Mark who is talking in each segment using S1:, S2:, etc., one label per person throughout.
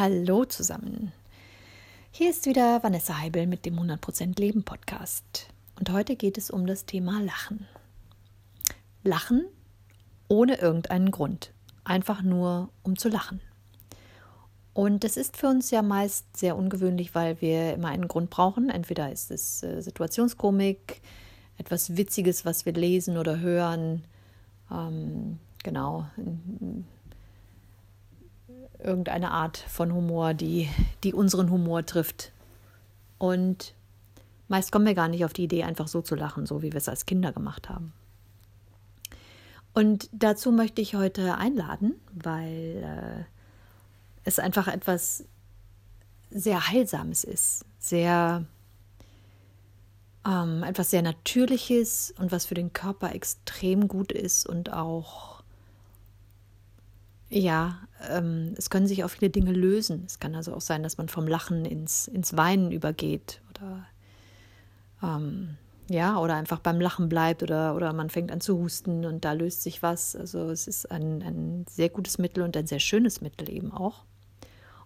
S1: Hallo zusammen. Hier ist wieder Vanessa Heibel mit dem 100% Leben Podcast. Und heute geht es um das Thema Lachen. Lachen ohne irgendeinen Grund. Einfach nur um zu lachen. Und das ist für uns ja meist sehr ungewöhnlich, weil wir immer einen Grund brauchen. Entweder ist es äh, Situationskomik, etwas Witziges, was wir lesen oder hören. Ähm, genau irgendeine Art von Humor, die, die unseren Humor trifft. Und meist kommen wir gar nicht auf die Idee, einfach so zu lachen, so wie wir es als Kinder gemacht haben. Und dazu möchte ich heute einladen, weil äh, es einfach etwas sehr Heilsames ist, sehr ähm, etwas sehr Natürliches und was für den Körper extrem gut ist und auch ja, ähm, es können sich auch viele Dinge lösen. Es kann also auch sein, dass man vom Lachen ins, ins Weinen übergeht oder ähm, ja, oder einfach beim Lachen bleibt oder, oder man fängt an zu husten und da löst sich was. Also es ist ein, ein sehr gutes Mittel und ein sehr schönes Mittel eben auch,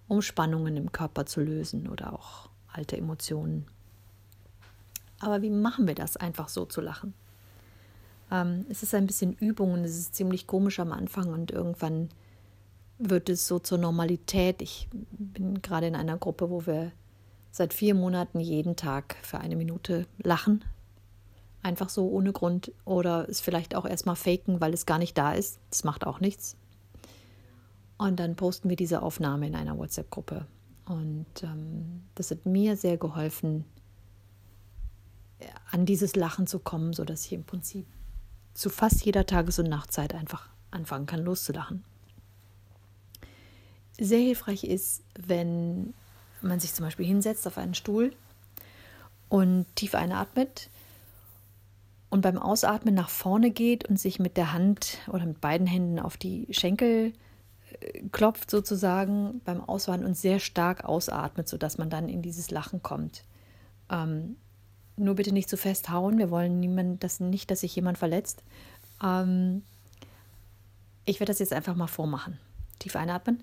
S1: um Spannungen im Körper zu lösen oder auch alte Emotionen. Aber wie machen wir das, einfach so zu lachen? Ähm, es ist ein bisschen Übung und es ist ziemlich komisch am Anfang und irgendwann wird es so zur Normalität. Ich bin gerade in einer Gruppe, wo wir seit vier Monaten jeden Tag für eine Minute lachen. Einfach so ohne Grund oder es vielleicht auch erstmal faken, weil es gar nicht da ist. Das macht auch nichts. Und dann posten wir diese Aufnahme in einer WhatsApp-Gruppe. Und ähm, das hat mir sehr geholfen, an dieses Lachen zu kommen, sodass ich im Prinzip zu fast jeder Tages- und Nachtzeit einfach anfangen kann, loszulachen sehr hilfreich ist, wenn man sich zum Beispiel hinsetzt auf einen Stuhl und tief einatmet und beim Ausatmen nach vorne geht und sich mit der Hand oder mit beiden Händen auf die Schenkel äh, klopft sozusagen beim Ausatmen und sehr stark ausatmet, sodass man dann in dieses Lachen kommt. Ähm, nur bitte nicht zu fest hauen. Wir wollen niemand, das nicht, dass sich jemand verletzt. Ähm, ich werde das jetzt einfach mal vormachen. Tief einatmen.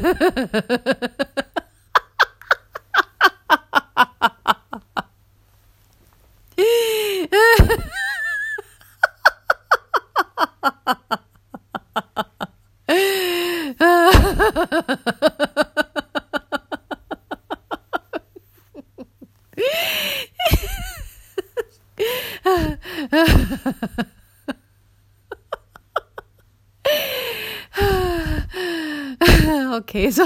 S1: Ha ha ha. Okay, so.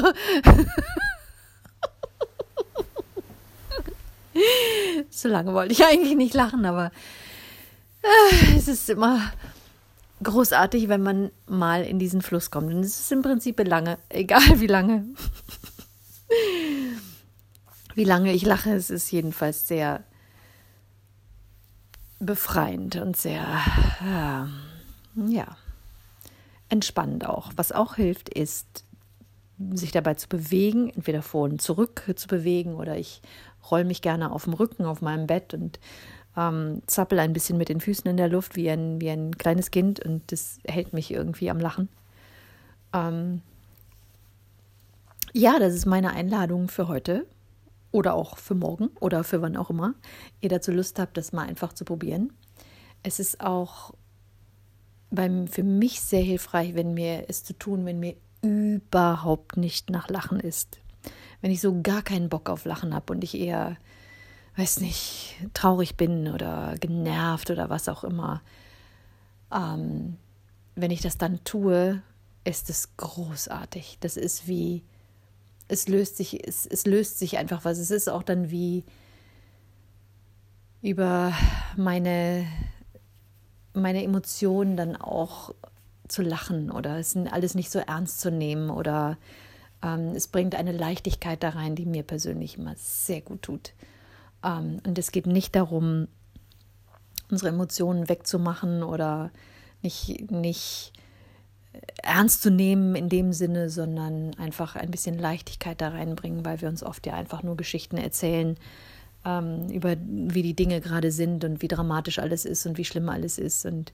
S1: so lange wollte ich eigentlich nicht lachen, aber äh, es ist immer großartig, wenn man mal in diesen Fluss kommt. Und es ist im Prinzip lange, egal wie lange. wie lange ich lache, es ist jedenfalls sehr befreiend und sehr, äh, ja, entspannend auch. Was auch hilft, ist sich dabei zu bewegen, entweder vor und zurück zu bewegen oder ich roll mich gerne auf dem Rücken auf meinem Bett und ähm, zappel ein bisschen mit den Füßen in der Luft wie ein, wie ein kleines Kind und das hält mich irgendwie am Lachen. Ähm, ja, das ist meine Einladung für heute oder auch für morgen oder für wann auch immer ihr dazu Lust habt, das mal einfach zu probieren. Es ist auch beim, für mich sehr hilfreich, wenn mir es zu tun, wenn mir überhaupt nicht nach Lachen ist. Wenn ich so gar keinen Bock auf Lachen habe und ich eher, weiß nicht, traurig bin oder genervt oder was auch immer. Ähm, wenn ich das dann tue, ist es großartig. Das ist wie, es löst sich, es, es löst sich einfach was. Es ist auch dann wie über meine, meine Emotionen dann auch zu lachen oder es ist alles nicht so ernst zu nehmen oder ähm, es bringt eine Leichtigkeit da rein, die mir persönlich immer sehr gut tut. Ähm, und es geht nicht darum, unsere Emotionen wegzumachen oder nicht, nicht ernst zu nehmen in dem Sinne, sondern einfach ein bisschen Leichtigkeit da reinbringen, weil wir uns oft ja einfach nur Geschichten erzählen ähm, über wie die Dinge gerade sind und wie dramatisch alles ist und wie schlimm alles ist. Und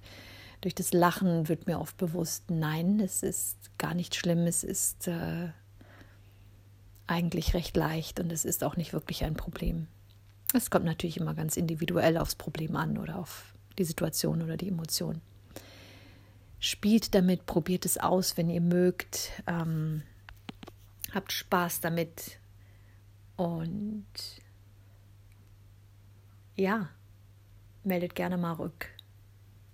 S1: durch das Lachen wird mir oft bewusst, nein, es ist gar nicht schlimm, es ist äh, eigentlich recht leicht und es ist auch nicht wirklich ein Problem. Es kommt natürlich immer ganz individuell aufs Problem an oder auf die Situation oder die Emotion. Spielt damit, probiert es aus, wenn ihr mögt. Ähm, habt Spaß damit. Und ja, meldet gerne mal rück,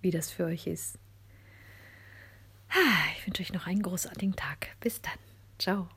S1: wie das für euch ist. Ich wünsche euch noch einen großartigen Tag. Bis dann. Ciao.